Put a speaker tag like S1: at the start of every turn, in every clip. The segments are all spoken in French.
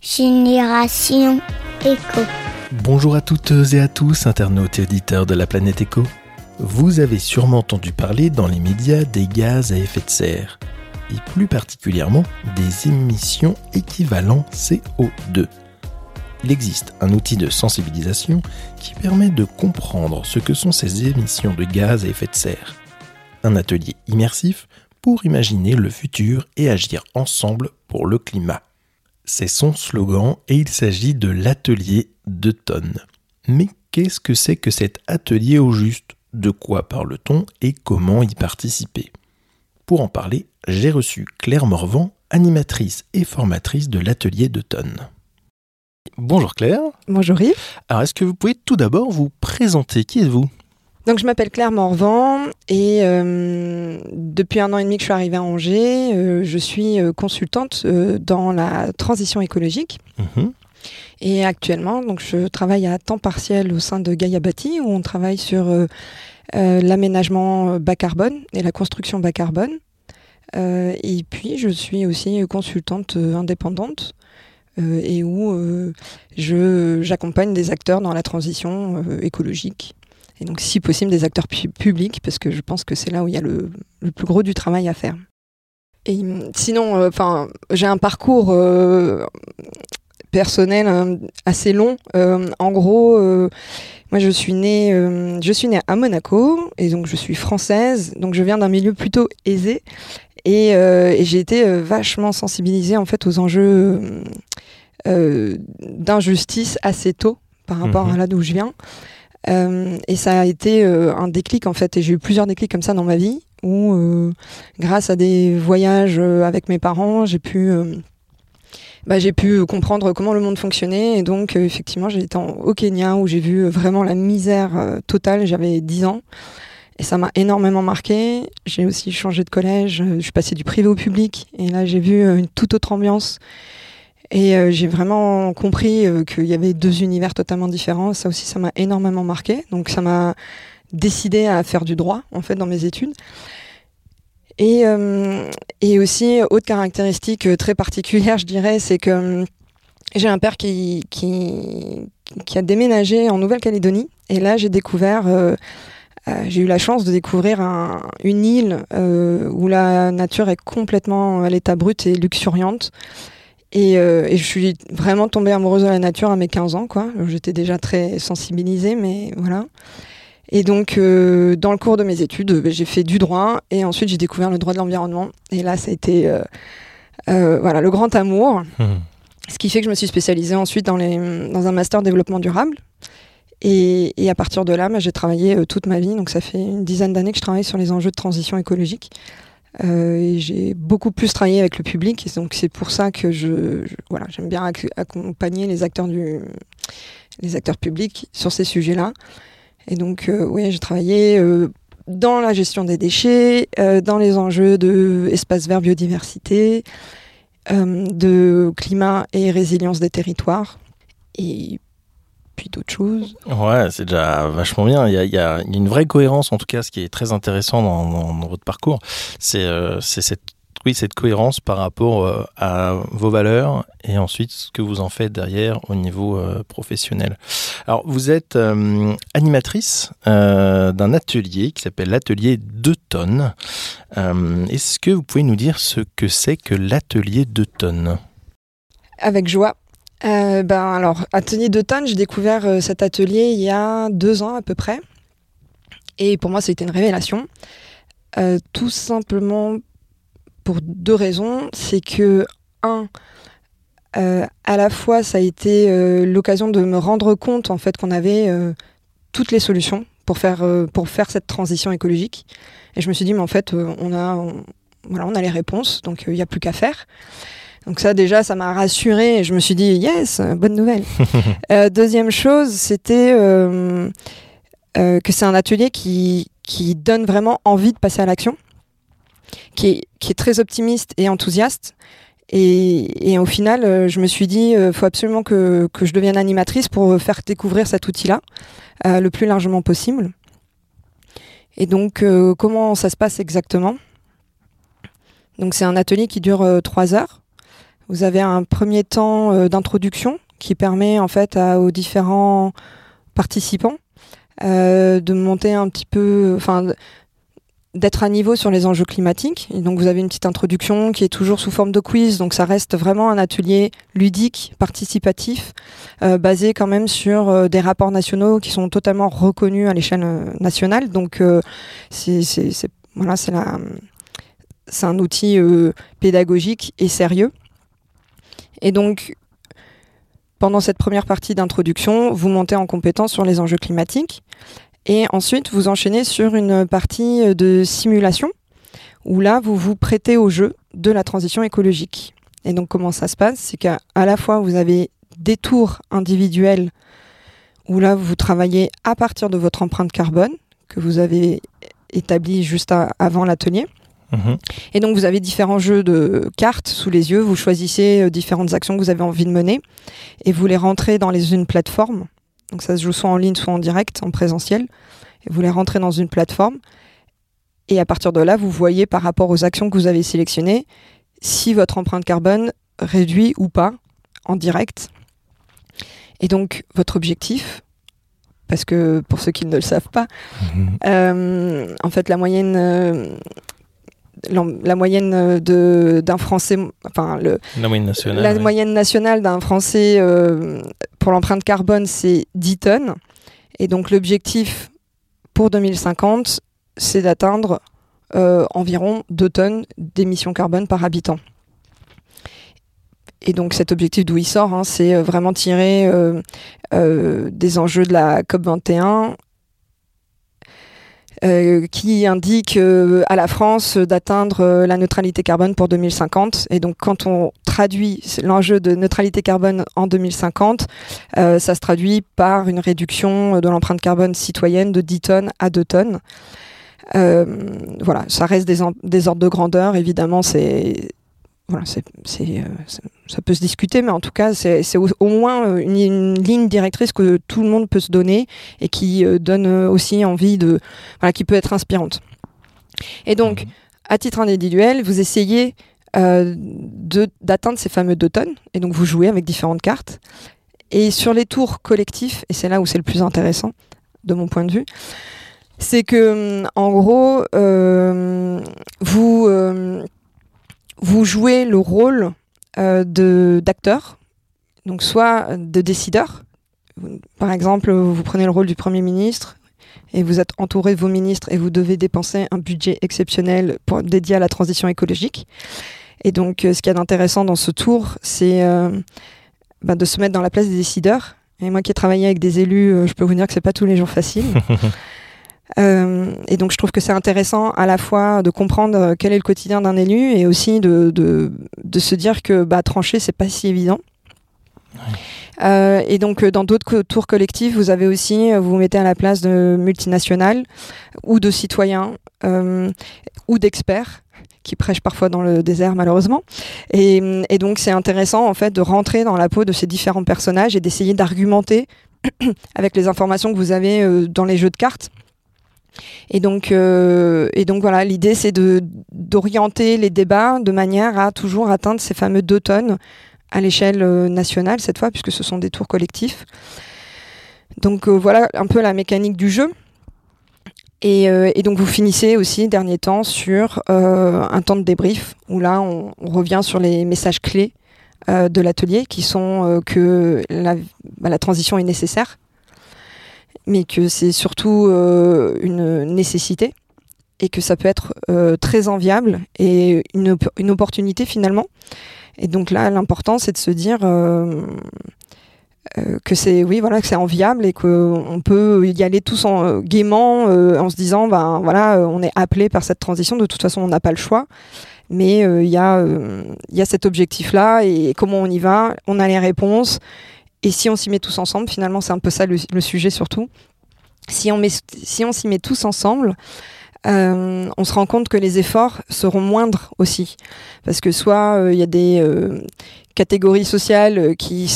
S1: Génération Éco.
S2: Bonjour à toutes et à tous, internautes et auditeurs de la planète Éco. Vous avez sûrement entendu parler dans les médias des gaz à effet de serre, et plus particulièrement des émissions équivalent CO2. Il existe un outil de sensibilisation qui permet de comprendre ce que sont ces émissions de gaz à effet de serre. Un atelier immersif pour imaginer le futur et agir ensemble pour le climat. C'est son slogan et il s'agit de l'atelier de tonnes. Mais qu'est-ce que c'est que cet atelier au juste? De quoi parle-t-on et comment y participer? Pour en parler, j'ai reçu Claire Morvan, animatrice et formatrice de l'atelier de tonnes. Bonjour Claire.
S3: Bonjour Yves.
S2: Alors est-ce que vous pouvez tout d'abord vous présenter? Qui êtes-vous?
S3: Donc je m'appelle Claire Morvan et euh, depuis un an et demi que je suis arrivée à Angers, euh, je suis euh, consultante euh, dans la transition écologique.
S2: Mhm.
S3: Et actuellement, donc je travaille à temps partiel au sein de Gaia Bâti où on travaille sur euh, euh, l'aménagement bas carbone et la construction bas carbone. Euh, et puis je suis aussi consultante indépendante euh, et où euh, je j'accompagne des acteurs dans la transition écologique. Et donc si possible des acteurs pu- publics parce que je pense que c'est là où il y a le, le plus gros du travail à faire. Et sinon, euh, j'ai un parcours euh, personnel euh, assez long. En gros, moi je suis née, je suis née à Monaco et donc je suis française. Donc je viens d'un milieu plutôt aisé et, et j'ai été vachement sensibilisée en fait aux enjeux d'injustice assez tôt par rapport
S2: Mhm.
S3: à là d'où je viens. Euh, et ça a été euh, un déclic en fait, et j'ai eu plusieurs déclics comme ça dans ma vie, où euh, grâce à des voyages avec mes parents, j'ai pu, bah, j'ai pu comprendre comment le monde fonctionnait, et donc effectivement j'ai été au Kenya où j'ai vu vraiment la misère totale, j'avais 10 ans, et ça m'a énormément marqué. J'ai aussi changé de collège, je suis passée du privé au public, et là j'ai vu une toute autre ambiance. Et euh, j'ai vraiment compris euh, qu'il y avait deux univers totalement différents. Ça aussi, ça m'a énormément marqué. Donc, ça m'a décidé à faire du droit, en fait, dans mes études. Et, euh, et aussi, autre caractéristique très particulière, je dirais, c'est que j'ai un père qui, qui, a déménagé en Nouvelle-Calédonie. Et là, j'ai découvert, j'ai eu la chance de découvrir un- une île où la nature est complètement à l'état brut et luxuriante. Et, euh, et je suis vraiment tombée amoureuse de la nature à mes 15 ans, quoi. J'étais déjà très sensibilisée, mais voilà. Et donc, euh, dans le cours de mes études, euh, j'ai fait du droit et ensuite j'ai découvert le droit de l'environnement. Et là, ça a été euh, euh, voilà, le grand amour.
S2: Mhm.
S3: Ce qui fait que je me suis spécialisée ensuite dans, les, dans un master développement durable. Et, et à partir de là, bah, j'ai travaillé euh, toute ma vie. Donc, ça fait une dizaine d'années que je travaille sur les enjeux de transition écologique. Euh, j'ai beaucoup plus travaillé avec le public. Donc, c'est pour ça que je, voilà, j'aime bien ac- accompagner les acteurs, du, les acteurs publics sur ces sujets-là. Et donc, euh, oui, j'ai travaillé euh, dans la gestion des déchets, dans les enjeux de espace vert, biodiversité, de climat et résilience des territoires. Puis d'autres choses.
S2: Ouais, c'est déjà vachement bien. Il y, a, il y a une vraie cohérence, en tout cas, ce qui est très intéressant dans, dans- dans votre parcours, c'est euh, cette, oui, cette cohérence par rapport euh, à vos valeurs et ensuite ce que vous en faites derrière au niveau euh, professionnel. Alors, vous êtes euh, animatrice d'un atelier qui s'appelle l'atelier 2 tonnes. Est-ce que vous pouvez nous dire ce que c'est que l'atelier 2 tonnes?
S3: Avec joie. Euh, ben alors, atelier d'automne, j'ai découvert euh, cet atelier il y a deux ans à peu près. Et pour moi, c'était une révélation. Euh, tout simplement pour deux raisons. C'est que, un, euh, à la fois, ça a été euh, l'occasion de me rendre compte en fait qu'on avait toutes les solutions pour faire, pour faire cette transition écologique. Et je me suis dit, mais en fait, on, a, voilà, on a les réponses, donc il n'y a plus qu'à faire. Donc ça déjà, ça m'a rassurée et je me suis dit yes, euh, bonne nouvelle. Euh, deuxième chose, c'était euh, euh, que c'est un atelier qui, qui donne vraiment envie de passer à l'action, qui est, qui est très optimiste et enthousiaste. Et, et au final, euh, je me suis dit, il faut absolument que, que je devienne animatrice pour faire découvrir cet outil-là euh, le plus largement possible. Et donc, euh, comment ça se passe exactement? Donc, c'est un atelier qui dure euh, trois heures Vous avez un premier temps d'introduction qui permet en fait aux différents participants de monter un petit peu, enfin d'être à niveau sur les enjeux climatiques. Donc vous avez une petite introduction qui est toujours sous forme de quiz, donc ça reste vraiment un atelier ludique, participatif, euh, basé quand même sur euh, des rapports nationaux qui sont totalement reconnus à l'échelle euh, nationale. Donc c'est voilà, c'est un outil pédagogique et sérieux. Et donc pendant cette première partie d'introduction, vous montez en compétence sur les enjeux climatiques. Et ensuite, vous enchaînez sur une partie de simulation, où là, vous vous prêtez au jeu de la transition écologique. Et donc, comment ça se passe? C'est qu'à la fois, vous avez des tours individuels, où là, vous travaillez à partir de votre empreinte carbone, que vous avez établie juste avant l'atelier. Mhm. Et donc vous avez différents jeux de cartes sous les yeux, vous choisissez euh, différentes actions que vous avez envie de mener et vous les rentrez dans les, une plateforme donc ça se joue soit en ligne, soit en direct, en présentiel. Et vous les rentrez dans une plateforme. Et à partir de là, vous voyez par rapport aux actions que vous avez sélectionnées si votre empreinte carbone réduit ou pas en direct. Et donc votre objectif, parce que pour ceux qui ne le savent pas, mhm. euh, en fait la moyenne euh, la, moyenne euh, d'un Français, enfin le,
S2: la moyenne nationale,
S3: la moyenne nationale d'un Français euh, pour l'empreinte carbone, c'est 10 tonnes. Et donc l'objectif pour 2050, c'est d'atteindre euh, environ 2 tonnes d'émissions carbone par habitant. Et donc cet objectif d'où il sort, hein, c'est vraiment tirer des enjeux de la COP 21 euh, qui indique euh, à la France d'atteindre euh, la neutralité carbone pour 2050. Et donc quand on traduit l'enjeu de neutralité carbone en 2050, ça se traduit par une réduction de l'empreinte carbone citoyenne de 10 tonnes à 2 tonnes. voilà, ça reste des, des ordres de grandeur. Évidemment, c'est voilà, euh, ça peut se discuter, mais en tout cas, c'est au, moins euh, une, ligne directrice que tout le monde peut se donner et qui euh, donne aussi envie de, voilà, qui peut être inspirante. Et donc, mhm. à titre individuel, vous essayez d'atteindre ces fameux deux tonnes, et donc vous jouez avec différentes cartes. Et sur les tours collectifs, et c'est là où c'est le plus intéressant, de mon point de vue, c'est que, en gros, vous vous jouez le rôle euh, d'acteur, donc soit de décideur. Par exemple, vous prenez le rôle du Premier ministre et vous êtes entouré de vos ministres et vous devez dépenser un budget exceptionnel pour, dédié à la transition écologique. Et donc, euh, ce qui est intéressant dans ce tour, c'est euh, bah, de se mettre dans la place des décideurs. Et moi qui ai travaillé avec des élus, je peux vous dire que c'est pas tous les jours facile. Euh, et donc je trouve que c'est intéressant à la fois de comprendre euh, quel est le quotidien d'un élu et aussi de, de, de, se dire que bah, trancher, c'est pas si évident. Euh, et donc dans d'autres tours collectifs, vous avez aussi, vous vous mettez à la place de multinationales ou de citoyens ou d'experts qui prêchent parfois dans le désert malheureusement. Et, et donc c'est intéressant en fait de rentrer dans la peau de ces différents personnages et d'essayer d'argumenter avec les informations que vous avez dans les jeux de cartes et donc, euh, et donc voilà, l'idée c'est d'orienter les débats de manière à toujours atteindre ces fameux deux tonnes à l'échelle euh, nationale cette fois, puisque ce sont des tours collectifs. Donc euh, voilà un peu la mécanique du jeu. Et, donc vous finissez aussi dernier temps sur un temps de débrief où là on, revient sur les messages clés de l'atelier qui sont que bah, la transition est nécessaire mais que c'est surtout euh, une nécessité et que ça peut être euh, très enviable et une, une, opportunité finalement. Et donc là, l'important, c'est de se dire euh, que c'est oui, voilà, enviable et qu'on peut y aller tous en gaiement en se disant, ben voilà, on est appelé par cette transition. De toute façon, on n'a pas le choix. Mais il y, y a cet objectif-là et comment on y va, on a les réponses et si on s'y met tous ensemble, finalement, c'est un peu ça le, sujet surtout. Si on, met, si on s'y met tous ensemble, euh, on se rend compte que les efforts seront moindres aussi. Parce que soit il euh, y a des euh, catégories sociales qui,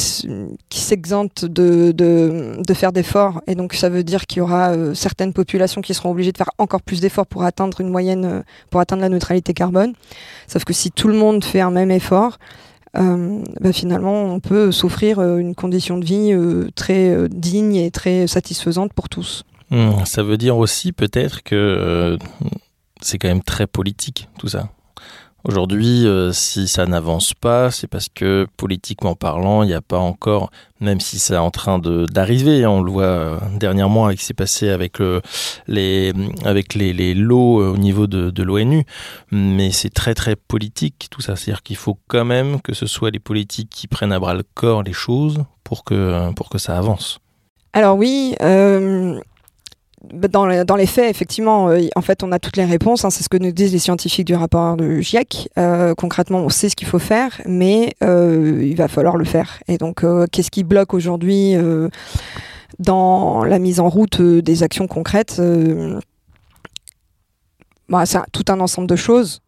S3: qui s'exemptent de, de, de, faire d'efforts, et donc ça veut dire qu'il y aura certaines populations qui seront obligées de faire encore plus d'efforts pour atteindre une moyenne, pour atteindre la neutralité carbone. Sauf que si tout le monde fait un même effort, bah, finalement, on peut s'offrir une condition de vie très digne et très satisfaisante pour tous.
S2: Hmm, ça veut dire aussi peut-être que c'est quand même très politique tout ça. Aujourd'hui, euh, si ça n'avance pas, c'est parce que politiquement parlant, il n'y a pas encore, même si c'est en train d'arriver, hein, on le voit euh, dernièrement avec ce qui s'est passé avec, le, les, avec les, lots euh, au niveau de, de l'ONU, mais c'est très très politique tout ça. C'est-à-dire qu'il faut quand même que ce soit les politiques qui prennent à bras le corps les choses pour que, pour que ça avance.
S3: Alors oui, bah, dans, les faits, effectivement, euh, en fait, on a toutes les réponses. Hein, c'est ce que nous disent les scientifiques du rapport de GIEC. Euh, concrètement, on sait ce qu'il faut faire, mais euh, il va falloir le faire. Et donc, qu'est-ce qui bloque aujourd'hui dans la mise en route des actions concrètes bah, C'est tout un ensemble de choses.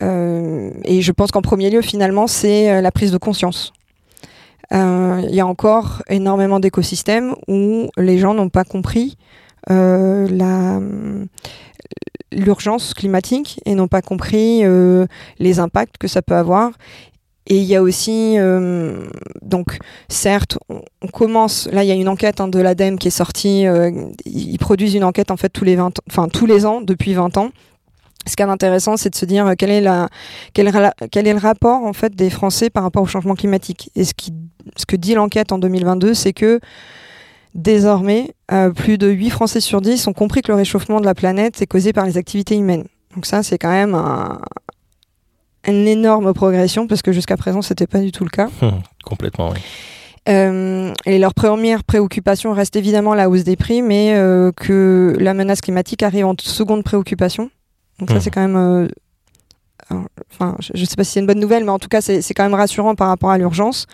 S3: et je pense qu'en premier lieu, finalement, c'est la prise de conscience. Il y a encore énormément d'écosystèmes où les gens n'ont pas compris la l'urgence climatique et n'ont pas compris euh, les impacts que ça peut avoir. Et il y a aussi, euh, donc, certes, on, commence. Là, il y a une enquête hein, de l'ADEME qui est sortie. ils produisent une enquête en fait tous les 20, enfin tous les ans depuis 20 ans. Ce qui est intéressant, c'est de se dire quel est, la, quel, quel, est le rapport en fait des Français par rapport au changement climatique. Et ce, qui, ce que dit l'enquête en 2022, c'est que Désormais, euh, plus de 8 Français sur 10 ont compris que le réchauffement de la planète est causé par les activités humaines. Donc ça, c'est quand même une énorme progression parce que jusqu'à présent, c'était pas du tout le cas.
S2: Hum, complètement, oui.
S3: Euh, et leur première préoccupation reste évidemment la hausse des prix, mais euh, que la menace climatique arrive en seconde préoccupation. Donc ça, hum. c'est quand même... enfin, je ne sais pas si c'est une bonne nouvelle, mais en tout cas, c'est quand même rassurant par rapport à l'urgence.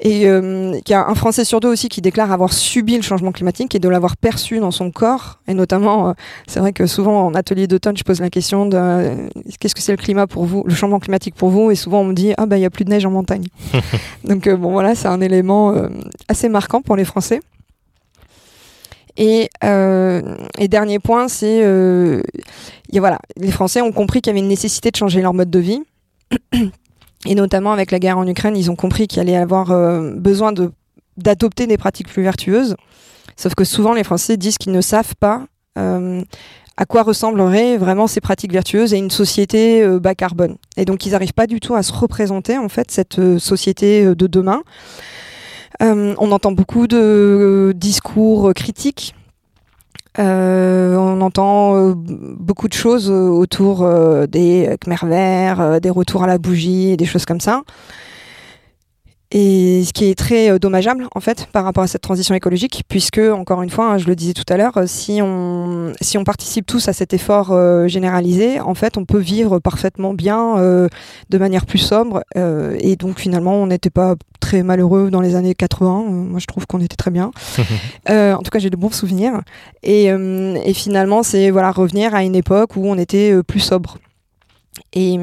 S3: Et euh, il y a un Français sur deux aussi qui déclare avoir subi le changement climatique et de l'avoir perçu dans son corps. Et notamment, euh, c'est vrai que souvent en atelier d'automne, je pose la question de euh, qu'est-ce que c'est le climat pour vous, le changement climatique pour vous? Et souvent on me dit ah bah il y a plus de neige en montagne. Donc bon voilà, c'est un élément assez marquant pour les Français. Et, et, dernier point, c'est voilà, les Français ont compris qu'il y avait une nécessité de changer leur mode de vie. Et notamment avec la guerre en Ukraine, ils ont compris qu'il allait avoir euh, besoin d'adopter des pratiques plus vertueuses. Sauf que souvent, les Français disent qu'ils ne savent pas euh, à quoi ressembleraient vraiment ces pratiques vertueuses et une société euh, bas carbone. Et donc, ils n'arrivent pas du tout à se représenter, en fait, cette société de demain. on entend beaucoup de discours critiques euh, on entend euh, beaucoup de choses autour euh, des Khmer verts, des retours à la bougie des choses comme ça. Et ce qui est très euh, dommageable en fait par rapport à cette transition écologique, puisque encore une fois, hein, je le disais tout à l'heure, euh, si on si on participe tous à cet effort euh, généralisé, en fait, on peut vivre parfaitement bien de manière plus sobre. et donc finalement, on n'était pas très malheureux dans les années 80. moi, je trouve qu'on était très bien. en tout cas, j'ai de bons souvenirs. Et, et finalement, c'est voilà revenir à une époque où on était plus sobre. Et,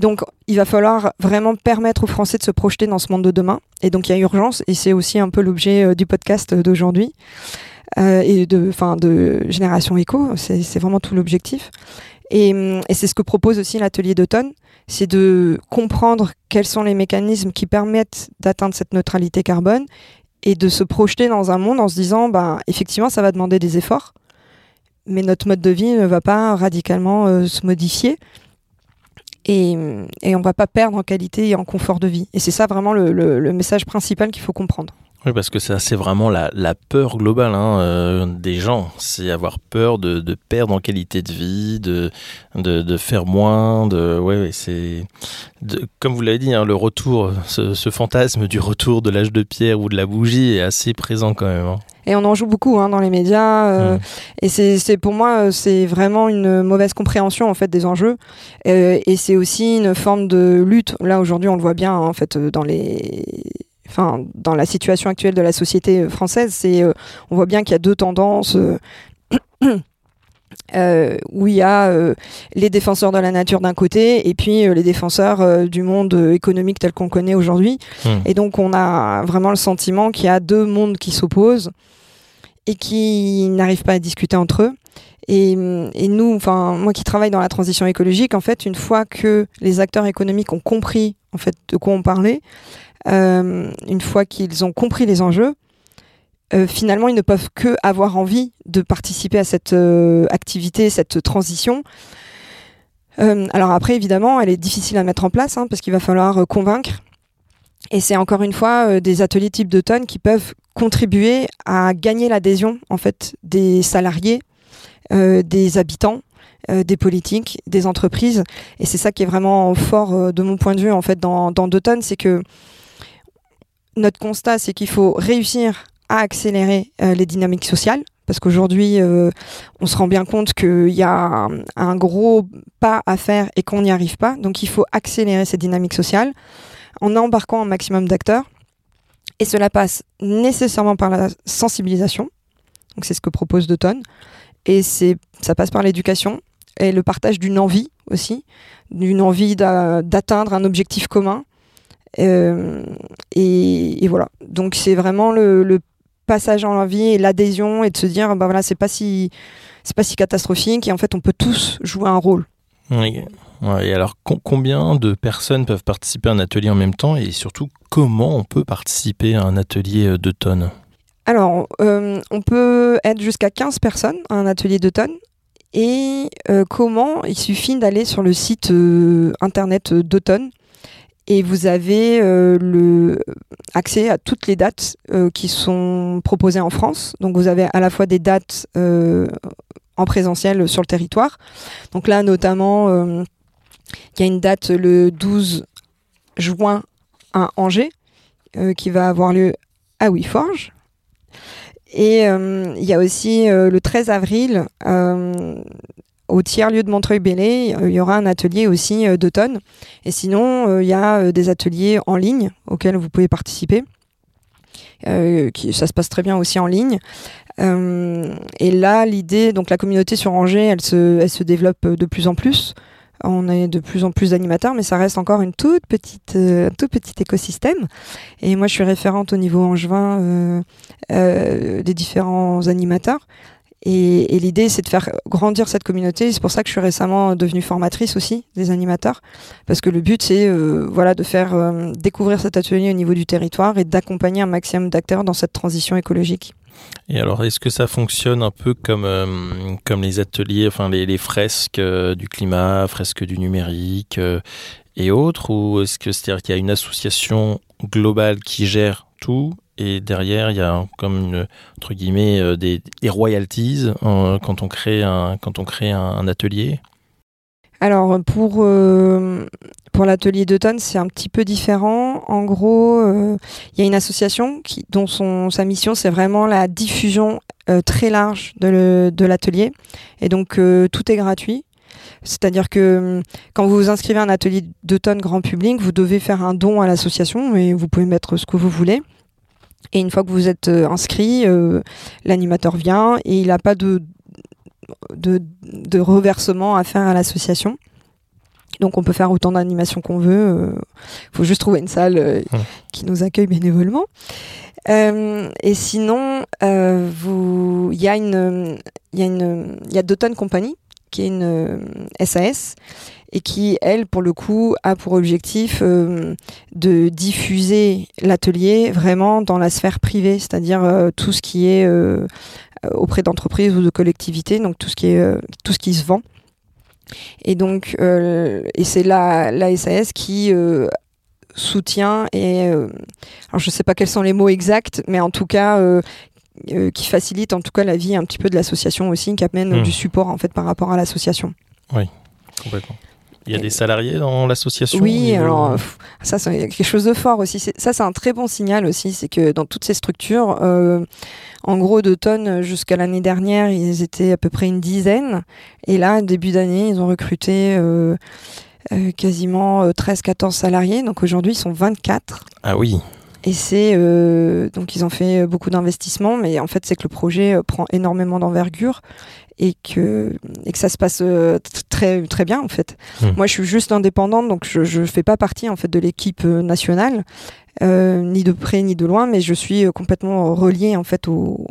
S3: donc, il va falloir vraiment permettre aux Français de se projeter dans ce monde de demain. Et donc, il y a urgence, et c'est aussi un peu l'objet euh, du podcast d'aujourd'hui euh, et de, fin, de Génération Éco. C'est vraiment tout l'objectif. Et, et c'est ce que propose aussi l'atelier d'automne, c'est de comprendre quels sont les mécanismes qui permettent d'atteindre cette neutralité carbone et de se projeter dans un monde en se disant, bah, effectivement, ça va demander des efforts, mais notre mode de vie ne va pas radicalement euh, se modifier et, et on va pas perdre en qualité et en confort de vie. Et c'est ça vraiment le, le, message principal qu'il faut comprendre.
S2: Oui, parce que ça, c'est vraiment la, la, peur globale hein, euh, des gens. C'est avoir peur de, de, perdre en qualité de vie, de, de, de faire moins. De, ouais, c'est comme vous l'avez dit, hein, le retour, ce, ce, fantasme du retour de l'âge de pierre ou de la bougie est assez présent quand même. Hein.
S3: Et on en joue beaucoup hein, dans les médias. Euh, Et c'est pour moi, euh, c'est vraiment une mauvaise compréhension en fait des enjeux. Euh, et c'est aussi une forme de lutte. Là aujourd'hui, on le voit bien en fait dans les Enfin, dans la situation actuelle de la société française, c'est, on voit bien qu'il y a deux tendances. Euh, où il y a euh, les défenseurs de la nature d'un côté et puis euh, les défenseurs du monde économique tel qu'on connaît aujourd'hui. Hmm. Et donc on a vraiment le sentiment qu'il y a deux mondes qui s'opposent et qui n'arrivent pas à discuter entre eux. Et, et, nous, enfin moi qui travaille dans la transition écologique, en fait, une fois que les acteurs économiques ont compris en fait de quoi on parlait, une fois qu'ils ont compris les enjeux, euh, finalement, ils ne peuvent que avoir envie de participer à cette euh, activité, cette transition. Euh, alors après, évidemment, elle est difficile à mettre en place hein, parce qu'il va falloir convaincre. Et c'est encore une fois des ateliers type d'automne qui peuvent contribuer à gagner l'adhésion en fait des salariés, des habitants, des politiques, des entreprises. Et c'est ça qui est vraiment fort de mon point de vue en fait dans, dans c'est que notre constat, c'est qu'il faut réussir accélérer euh, les dynamiques sociales. Parce qu'aujourd'hui, euh, on se rend bien compte qu'il y a un, gros pas à faire et qu'on n'y arrive pas. Donc il faut accélérer ces dynamiques sociales en embarquant un maximum d'acteurs. Et cela passe nécessairement par la sensibilisation. Donc c'est ce que propose d'automne. Et c'est, ça passe par l'éducation et le partage d'une envie aussi, d'une envie d'atteindre un objectif commun. Euh, et, voilà. Donc c'est vraiment le passage en l'envie et l'adhésion et de se dire bah voilà c'est pas si c'est pas si catastrophique et en fait on peut tous jouer un rôle.
S2: Oui. Ouais, et alors combien de personnes peuvent participer à un atelier en même temps et surtout comment on peut participer à un atelier d'automne?
S3: Alors euh, on peut être jusqu'à 15 personnes à un atelier d'automne et euh, comment? Il suffit d'aller sur le site euh, internet d'automne et vous avez euh, accès à toutes les dates euh, qui sont proposées en France. Donc vous avez à la fois des dates euh, en présentiel sur le territoire. Donc là notamment il y a une date le 12 juin à Angers qui va avoir lieu à Wiforge. Et il y a aussi le 13 avril au tiers-lieu de Montreuil-Bellay, il y aura un atelier aussi euh, d'automne. Et sinon, il y a des ateliers en ligne auxquels vous pouvez participer. Euh, ça se passe très bien aussi en ligne. Euh, et là, l'idée, donc la communauté sur Angers, elle se, développe de plus en plus. On est de plus en plus d'animateurs, mais ça reste encore une toute petite, euh, tout petit écosystème. Et moi, je suis référente au niveau angevin euh, euh, des différents animateurs. Et, l'idée, c'est de faire grandir cette communauté. C'est pour ça que je suis récemment devenue formatrice aussi des animateurs, parce que le but, c'est euh, voilà de faire euh, découvrir cet atelier au niveau du territoire et d'accompagner un maximum d'acteurs dans cette transition écologique.
S2: Et alors, est-ce que ça fonctionne un peu comme, euh, comme les ateliers, enfin les, fresques du climat, fresques du numérique et autres, ou est-ce que c'est-à-dire qu'il y a une association globale qui gère tout et derrière il y a comme entre guillemets euh, des, royalties quand on crée un atelier
S3: Alors pour euh, pour l'atelier d'automne c'est un petit peu différent. En gros, euh, il y a une association dont son sa mission c'est vraiment la diffusion très large de, l'atelier et donc tout est gratuit. C'est-à-dire que quand vous vous inscrivez à un atelier d'automne grand public, vous devez faire un don à l'association et vous pouvez mettre ce que vous voulez. Et une fois que vous êtes euh, inscrit, euh, l'animateur vient et il n'a pas de, de, de, reversement à faire à l'association. Donc on peut faire autant d'animations qu'on veut. Il euh, faut juste trouver une salle
S2: mmh.
S3: qui nous accueille bénévolement. Euh, et sinon, il y a une, il y a une, il y a Doton Company qui est une SAS et qui, elle, pour le coup, a pour objectif euh, de diffuser l'atelier vraiment dans la sphère privée, c'est-à-dire euh, tout ce qui est euh, auprès d'entreprises ou de collectivités, donc tout ce qui est tout ce qui se vend. Et donc, et c'est la, la SAS qui soutient et alors je sais pas quels sont les mots exacts, mais en tout cas euh, qui facilite en tout cas la vie un petit peu de l'association aussi, qui amène mmh. du support en fait par rapport à l'association.
S2: Oui, complètement. Il y a des salariés dans l'association
S3: Oui, alors ça c'est quelque chose de fort aussi. Ça c'est un très bon signal aussi, c'est que dans toutes ces structures, euh, en gros d'automne jusqu'à l'année dernière, ils étaient à peu près une dizaine, et là début d'année, ils ont recruté euh, euh, quasiment 13-14 salariés, donc aujourd'hui ils sont 24.
S2: Ah oui.
S3: Et c'est donc ils ont fait beaucoup d'investissements, mais en fait c'est que le projet prend énormément d'envergure et que et que ça se passe euh, très très bien en fait. Mmh. Moi je suis juste indépendante, donc je je fais pas partie en fait de l'équipe nationale, euh, ni de près ni de loin, mais je suis complètement reliée en fait au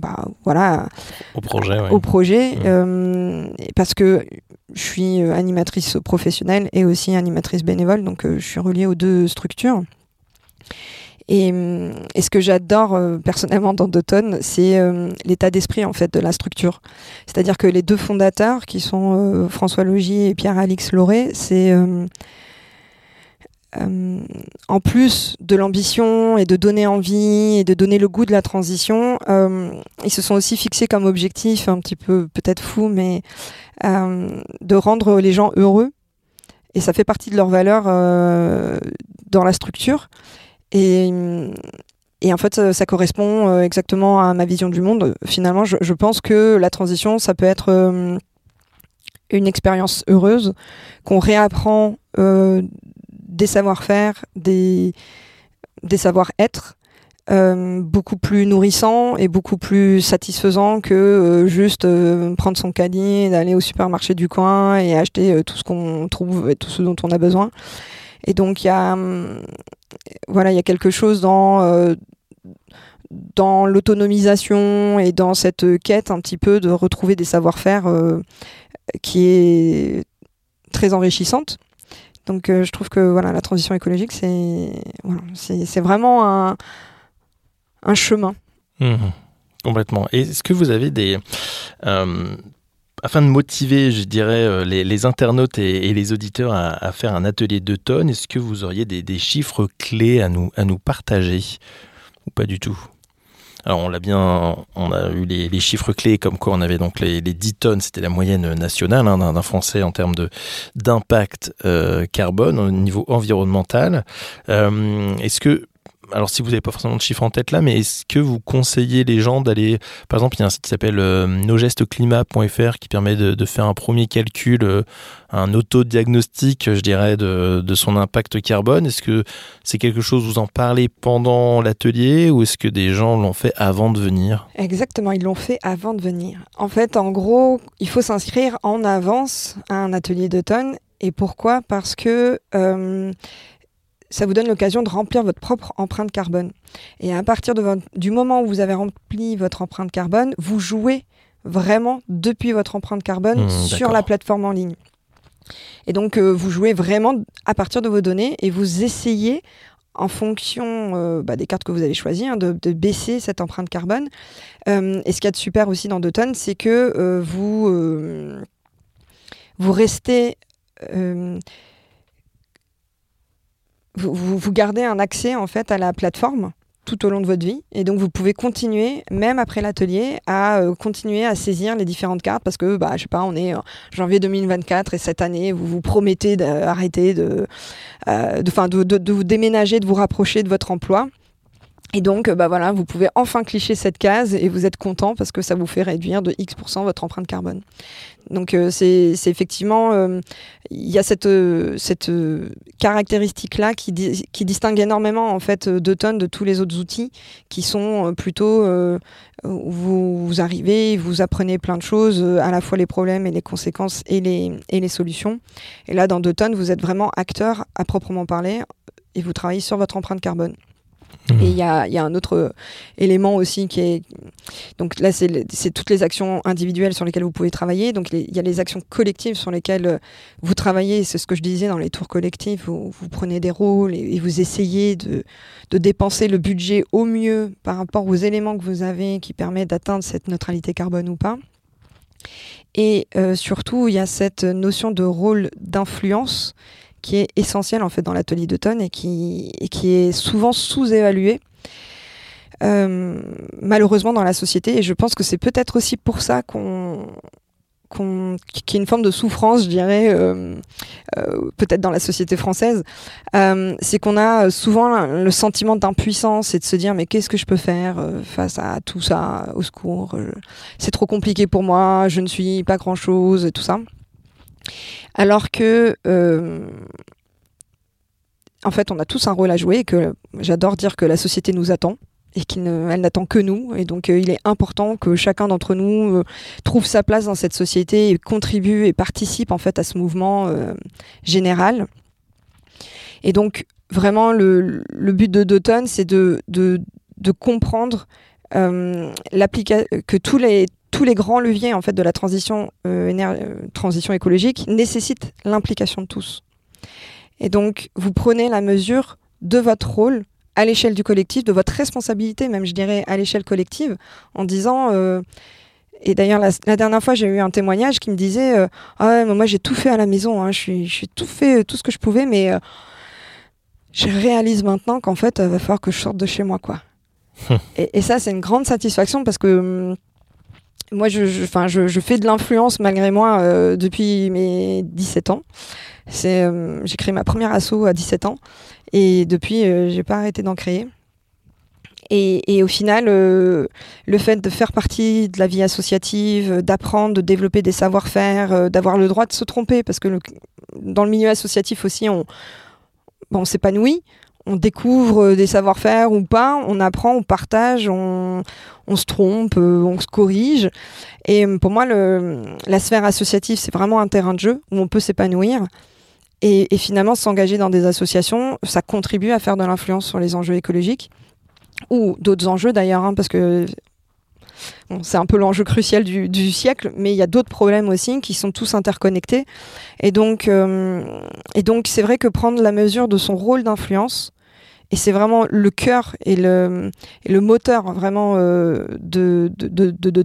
S3: bah, voilà,
S2: au projet.
S3: Au projet mmh. parce que je suis animatrice professionnelle et aussi animatrice bénévole, donc je suis reliée aux deux structures. Et, ce que j'adore personnellement dans Doton, c'est l'état d'esprit en fait de la structure. C'est-à-dire que les deux fondateurs, qui sont François Logier et Pierre-Alix Lauré, c'est euh, en plus de l'ambition et de donner envie et de donner le goût de la transition, euh, ils se sont aussi fixés comme objectif, un petit peu peut-être fou, mais euh, de rendre les gens heureux. Et ça fait partie de leurs valeurs dans la structure. Et, en fait, ça, correspond exactement à ma vision du monde. Finalement, je, pense que la transition, ça peut être une expérience heureuse qu'on réapprend des savoir-faire, des, des savoir-être. Euh, beaucoup plus nourrissant et beaucoup plus satisfaisant que euh, juste euh, prendre son caddie, d'aller au supermarché du coin et acheter tout ce qu'on trouve et tout ce dont on a besoin. Et donc il y a hum, voilà, il y a quelque chose dans dans l'autonomisation et dans cette quête un petit peu de retrouver des savoir-faire qui est très enrichissante. Donc euh, je trouve que voilà, la transition écologique, c'est c'est vraiment un, un chemin.
S2: Mmh. complètement. Est-ce que vous avez des... Euh, afin de motiver, je dirais, euh, les, internautes et, les auditeurs à, faire un atelier de tonnes, est-ce que vous auriez des, des chiffres clés à nous, à nous partager ou pas du tout? Alors on l'a bien, on a eu les, chiffres clés comme quoi on avait donc les, 10 tonnes, c'était la moyenne nationale hein, d'un Français en termes de d'impact euh, carbone au niveau environnemental. Euh, est-ce que alors si vous n'avez pas forcément de chiffres en tête là, mais est-ce que vous conseillez les gens d'aller, par exemple, il y a un site qui s'appelle euh, qui permet de, faire un premier calcul, euh, un autodiagnostic, je dirais, de, de son impact carbone? Est-ce que c'est quelque chose, vous en parlez pendant l'atelier ou est-ce que des gens l'ont fait avant de venir?
S3: Exactement, ils l'ont fait avant de venir. En fait, en gros, il faut s'inscrire en avance à un atelier d'automne. Et pourquoi? Parce que... Euh, ça vous donne l'occasion de remplir votre propre empreinte carbone. Et à partir de du moment où vous avez rempli votre empreinte carbone, vous jouez vraiment depuis votre empreinte carbone mmh, sur la plateforme en ligne. Et donc, euh, vous jouez vraiment à partir de vos données et vous essayez, en fonction euh, bah, des cartes que vous avez choisies, hein, de, baisser cette empreinte carbone. Euh, et ce qu'il y a de super aussi dans Doton, c'est que vous, vous restez vous, vous, gardez un accès en fait à la plateforme tout au long de votre vie. Et donc, vous pouvez continuer, même après l'atelier, à euh, continuer à saisir les différentes cartes parce que, bah, je sais pas, on est en janvier 2024 et cette année, vous vous promettez d'arrêter de, euh, de, vous déménager, de vous rapprocher de votre emploi. Et donc, bah voilà, vous pouvez enfin clicher cette case et vous êtes content parce que ça vous fait réduire de X% votre empreinte carbone. Donc, euh, c'est effectivement, euh, il y a cette, euh, cette caractéristique-là qui, qui distingue énormément en fait tonnes de tous les autres outils qui sont plutôt vous, vous, arrivez, vous apprenez plein de choses, à la fois les problèmes et les conséquences et les, et les solutions. Et là, dans tonnes, vous êtes vraiment acteur à proprement parler et vous travaillez sur votre empreinte carbone. Mmh. Et il y a, un autre élément aussi qui est. Donc là, c'est toutes les actions individuelles sur lesquelles vous pouvez travailler. Donc il y a les actions collectives sur lesquelles euh, vous travaillez. C'est ce que je disais dans les tours collectifs. Vous prenez des rôles et, vous essayez de, de, dépenser le budget au mieux par rapport aux éléments que vous avez qui permettent d'atteindre cette neutralité carbone ou pas. Et euh, surtout, il y a cette notion de rôle d'influence qui est essentiel en fait dans l'atelier d'automne et qui, qui est souvent sous-évalué. Euh, malheureusement dans la société et je pense que c'est peut-être aussi pour ça qu'on qu'il y a une forme de souffrance, je dirais, euh, euh, peut-être dans la société française, c'est qu'on a souvent le sentiment d'impuissance et de se dire mais qu'est-ce que je peux faire face à tout ça, au secours, c'est trop compliqué pour moi, je ne suis pas grand-chose, tout ça. Alors que, euh, en fait, on a tous un rôle à jouer et que j'adore dire que la société nous attend et qu'elle n'attend que nous. Et donc, euh, il est important que chacun d'entre nous euh, trouve sa place dans cette société et contribue et participe en fait à ce mouvement général. Et donc, vraiment, le, but de d'automne, c'est de, de, comprendre que tous les tous les grands leviers en fait de la transition transition écologique nécessitent l'implication de tous. Et donc vous prenez la mesure de votre rôle à l'échelle du collectif, de votre responsabilité même, je dirais, à l'échelle collective, en disant et d'ailleurs, la, dernière fois, j'ai eu un témoignage qui me disait euh, Ah moi, j'ai tout fait à la maison, hein, je suis tout fait, euh, tout ce que je pouvais, mais euh, je réalise maintenant qu'en fait, il va falloir que je sorte de chez moi. quoi. et, ça, c'est une grande satisfaction parce que hum, moi, je, fais de l'influence malgré moi depuis mes 17 ans. Hum, j'ai créé ma première asso à 17 ans et depuis, j'ai pas arrêté d'en créer. Et, au final, euh, le fait de faire partie de la vie associative, d'apprendre, de développer des savoir-faire, euh, d'avoir le droit de se tromper, parce que dans le milieu associatif aussi, on s'épanouit, on découvre des savoir-faire ou pas, on apprend, on partage, on, se trompe, euh, on se corrige. Et pour moi, la sphère associative, c'est vraiment un terrain de jeu où on peut s'épanouir. Et, finalement, s'engager dans des associations, ça contribue à faire de l'influence sur les enjeux écologiques ou d'autres enjeux d'ailleurs, hein, parce que c'est un peu l'enjeu crucial du, siècle, mais il y a d'autres problèmes aussi qui sont tous interconnectés. Et donc, euh, et donc c'est vrai que prendre la mesure de son rôle d'influence, et c'est vraiment le cœur et le, et le moteur vraiment euh, de, de, de,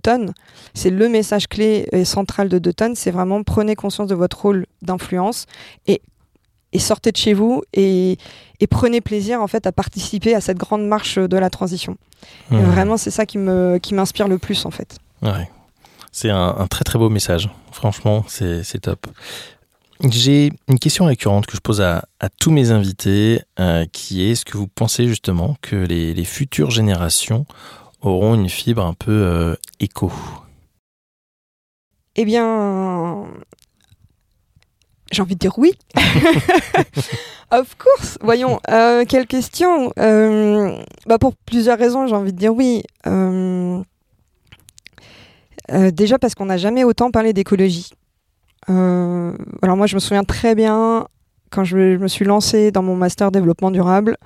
S3: c'est le message clé et central de Dutton, c'est vraiment prenez conscience de votre rôle d'influence et et sortez de chez vous et, prenez plaisir en fait à participer à cette grande marche de la transition. Vraiment, c'est ça qui me qui m'inspire le plus en fait.
S2: Ouais. C'est un, très très beau message. Franchement, c'est top. J'ai une question récurrente que je pose à, tous mes invités, euh, qui est est-ce que vous pensez justement que les, futures générations auront une fibre un peu euh, éco?
S3: Eh bien, j'ai envie de dire oui. of course. Voyons, euh, quelle question euh, bah Pour plusieurs raisons, j'ai envie de dire oui. Euh, déjà parce qu'on n'a jamais autant parlé d'écologie. Alors moi, je me souviens très bien quand je, me suis lancée dans mon master développement durable,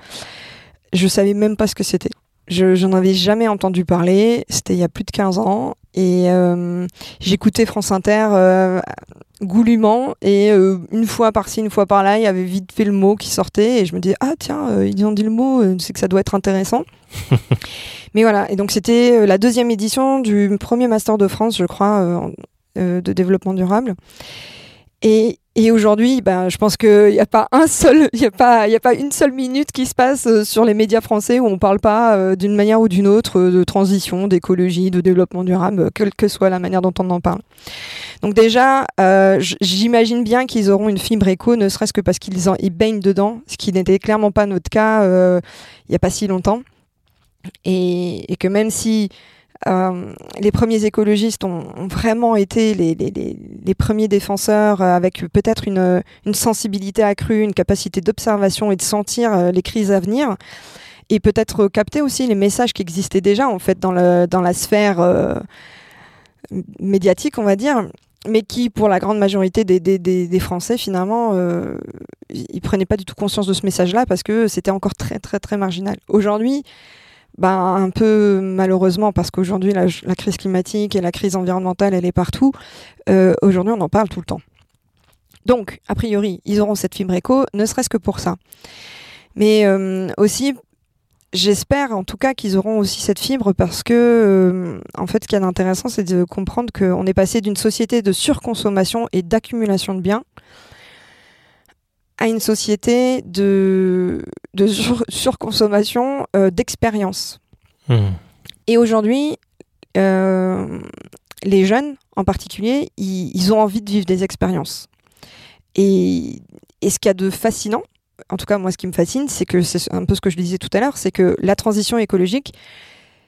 S3: je savais même pas ce que c'était. Je n'en avais jamais entendu parler. C'était il y a plus de 15 ans. Et j'écoutais France Inter goulûment et euh, une fois par-ci, une fois par-là, il y avait vite fait le mot qui sortait et je me disais ah tiens, euh, ils ont dit le mot, euh, c'est que ça doit être intéressant. Mais voilà, et donc c'était la deuxième édition du premier master de France, je crois, de développement durable. Et et aujourd'hui, ben, je pense qu'il n'y a pas un seul, il a a pas une seule minute qui se passe euh, sur les médias français où on ne parle pas euh, d'une manière ou d'une autre euh, de transition, d'écologie, de développement durable, quelle que soit la manière dont on en parle. Donc déjà, j'imagine bien qu'ils auront une fibre éco, ne serait-ce que parce qu'ils ils baignent dedans, ce qui n'était clairement pas notre cas il n'y a pas si longtemps. Et, et que même si euh, les premiers écologistes ont, vraiment été les, premiers défenseurs euh, avec peut-être une, sensibilité accrue, une capacité d'observation et de sentir euh, les crises à venir et peut-être capter aussi les messages qui existaient déjà en fait dans, la sphère médiatique, on va dire, mais qui, pour la grande majorité des, Français, finalement, ils prenaient pas du tout conscience de ce message-là parce que c'était encore très, très, très marginal. Aujourd'hui, bah, un peu malheureusement, parce qu'aujourd'hui, la, crise climatique et la crise environnementale, elle est partout. Euh, aujourd'hui, on en parle tout le temps. Donc, a priori, ils auront cette fibre éco, ne serait-ce que pour ça. Mais euh, aussi, j'espère en tout cas qu'ils auront aussi cette fibre parce que, euh, en fait, ce qui est intéressant, c'est de comprendre qu'on est passé d'une société de surconsommation et d'accumulation de biens à une société de, de surconsommation euh, d'expérience. Hmm. Et aujourd'hui, euh, les jeunes en particulier, ils, ont envie de vivre des expériences. Et, et ce qu'il y a de fascinant, en tout cas moi ce qui me fascine, c'est que c'est un peu ce que je disais tout à l'heure, c'est que la transition écologique,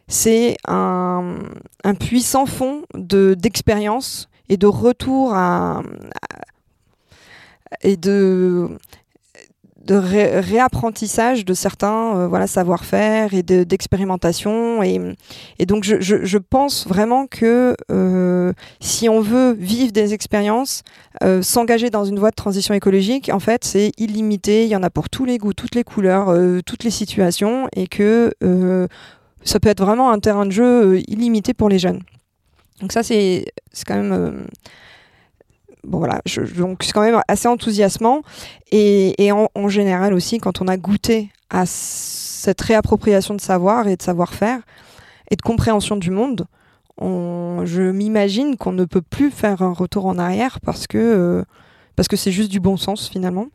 S3: c'est un, un, puissant fond d'expérience et de retour à, et de de réapprentissage de certains euh, voilà savoir-faire et d'expérimentation et, et, donc je, je, je, pense vraiment que euh, si on veut vivre des expériences euh, s'engager dans une voie de transition écologique en fait c'est illimité il y en a pour tous les goûts toutes les couleurs toutes les situations et que ça peut être vraiment un terrain de jeu illimité pour les jeunes. Donc ça, c'est quand même bon voilà, donc c'est quand même assez enthousiasmant. Et, en, général aussi, quand on a goûté à cette réappropriation de savoir et de savoir-faire et de compréhension du monde, je m'imagine qu'on ne peut plus faire un retour en arrière parce que euh, parce que c'est juste du bon sens finalement.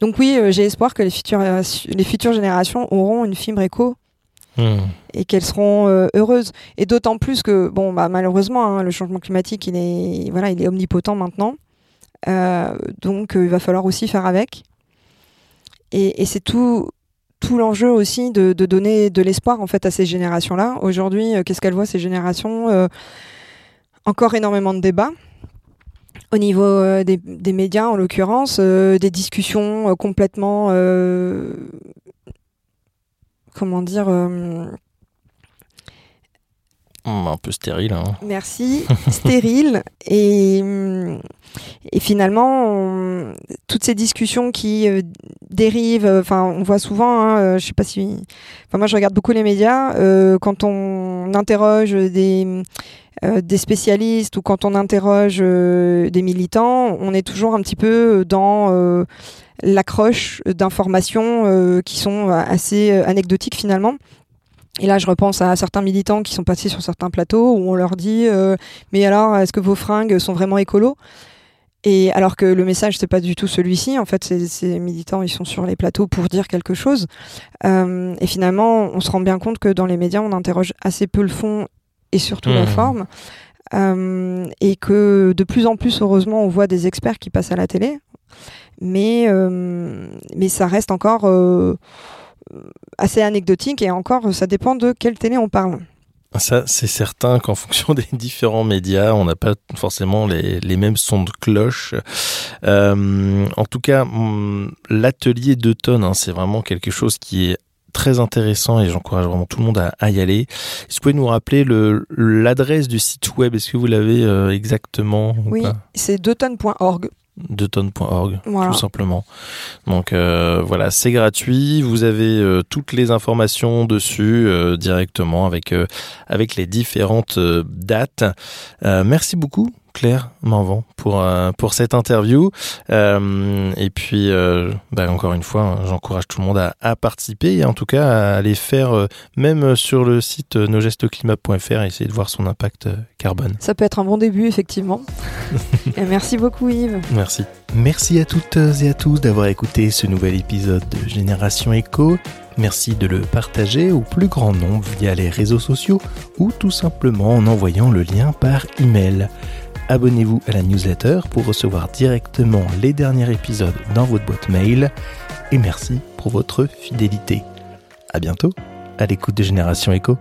S3: Donc oui, euh, j'ai espoir que les futures, euh, les futures générations auront une fibre éco Hmm. et qu'elles seront euh, heureuses. Et d'autant plus que, bon, bah, malheureusement, hein, le changement climatique, il est, voilà, il est omnipotent maintenant. Euh, donc, euh, il va falloir aussi faire avec. Et, c'est tout, tout l'enjeu aussi de, donner de l'espoir en fait à ces générations-là. Aujourd'hui, qu'est-ce qu'elles voient ces générations Encore énormément de débats au niveau des, des, médias en l'occurrence, des discussions complètement comment dire euh,
S2: hmm, un peu stérile. Hein.
S3: Merci, stérile. Et, et finalement, toutes ces discussions qui euh, dérivent, enfin, on voit souvent, hein, euh, je sais pas si. Enfin, moi, je regarde beaucoup les médias. quand on interroge des. Des spécialistes ou quand on interroge des militants, on est toujours un petit peu dans l'accroche d'informations euh, qui sont euh, assez euh, anecdotiques finalement. Et là, je repense à certains militants qui sont passés sur certains plateaux où on leur dit Mais alors, est-ce que vos fringues sont vraiment écolos? Et alors que le message, c'est pas du tout celui-ci. En fait, ces, militants, ils sont sur les plateaux pour dire quelque chose. et finalement, on se rend bien compte que dans les médias, on interroge assez peu le fond et surtout la mmh. forme. et que de plus en plus, heureusement, on voit des experts qui passent à la télé mais, euh, mais ça reste encore euh, assez anecdotique et encore, ça dépend de quelle télé on parle.
S2: Ça, c'est certain qu'en fonction des différents médias, on n'a pas forcément les, les, mêmes sons de cloche. Euh, en tout cas, hum, l'atelier d'automne, hein, c'est vraiment quelque chose qui est très intéressant et j'encourage vraiment tout le monde à, y aller. Est-ce que vous pouvez nous rappeler l'adresse du site web? Est-ce que vous l'avez exactement
S3: Oui, c'est d'automne.org
S2: de tonnes.org tout simplement. Donc euh, voilà, c'est gratuit. Vous avez euh, toutes les informations dessus euh, directement avec avec les différentes dates. merci beaucoup Claire Morvan pour euh, pour cette interview. Euh, et puis, euh, bah, encore une fois, hein, j'encourage tout le monde à, à, participer et en tout cas à aller faire, même sur le site nosgestesclimat.fr, essayer de voir son impact carbone.
S3: Ça peut être un bon début, effectivement. et merci beaucoup, Yves.
S2: Merci. Merci à toutes et à tous d'avoir écouté ce nouvel épisode de Génération Echo. Merci de le partager au plus grand nombre via les réseaux sociaux ou tout simplement en envoyant le lien par email abonnez-vous à la newsletter pour recevoir directement les derniers épisodes dans votre boîte mail. Et merci pour votre fidélité. À bientôt, à l'écoute de Génération Echo.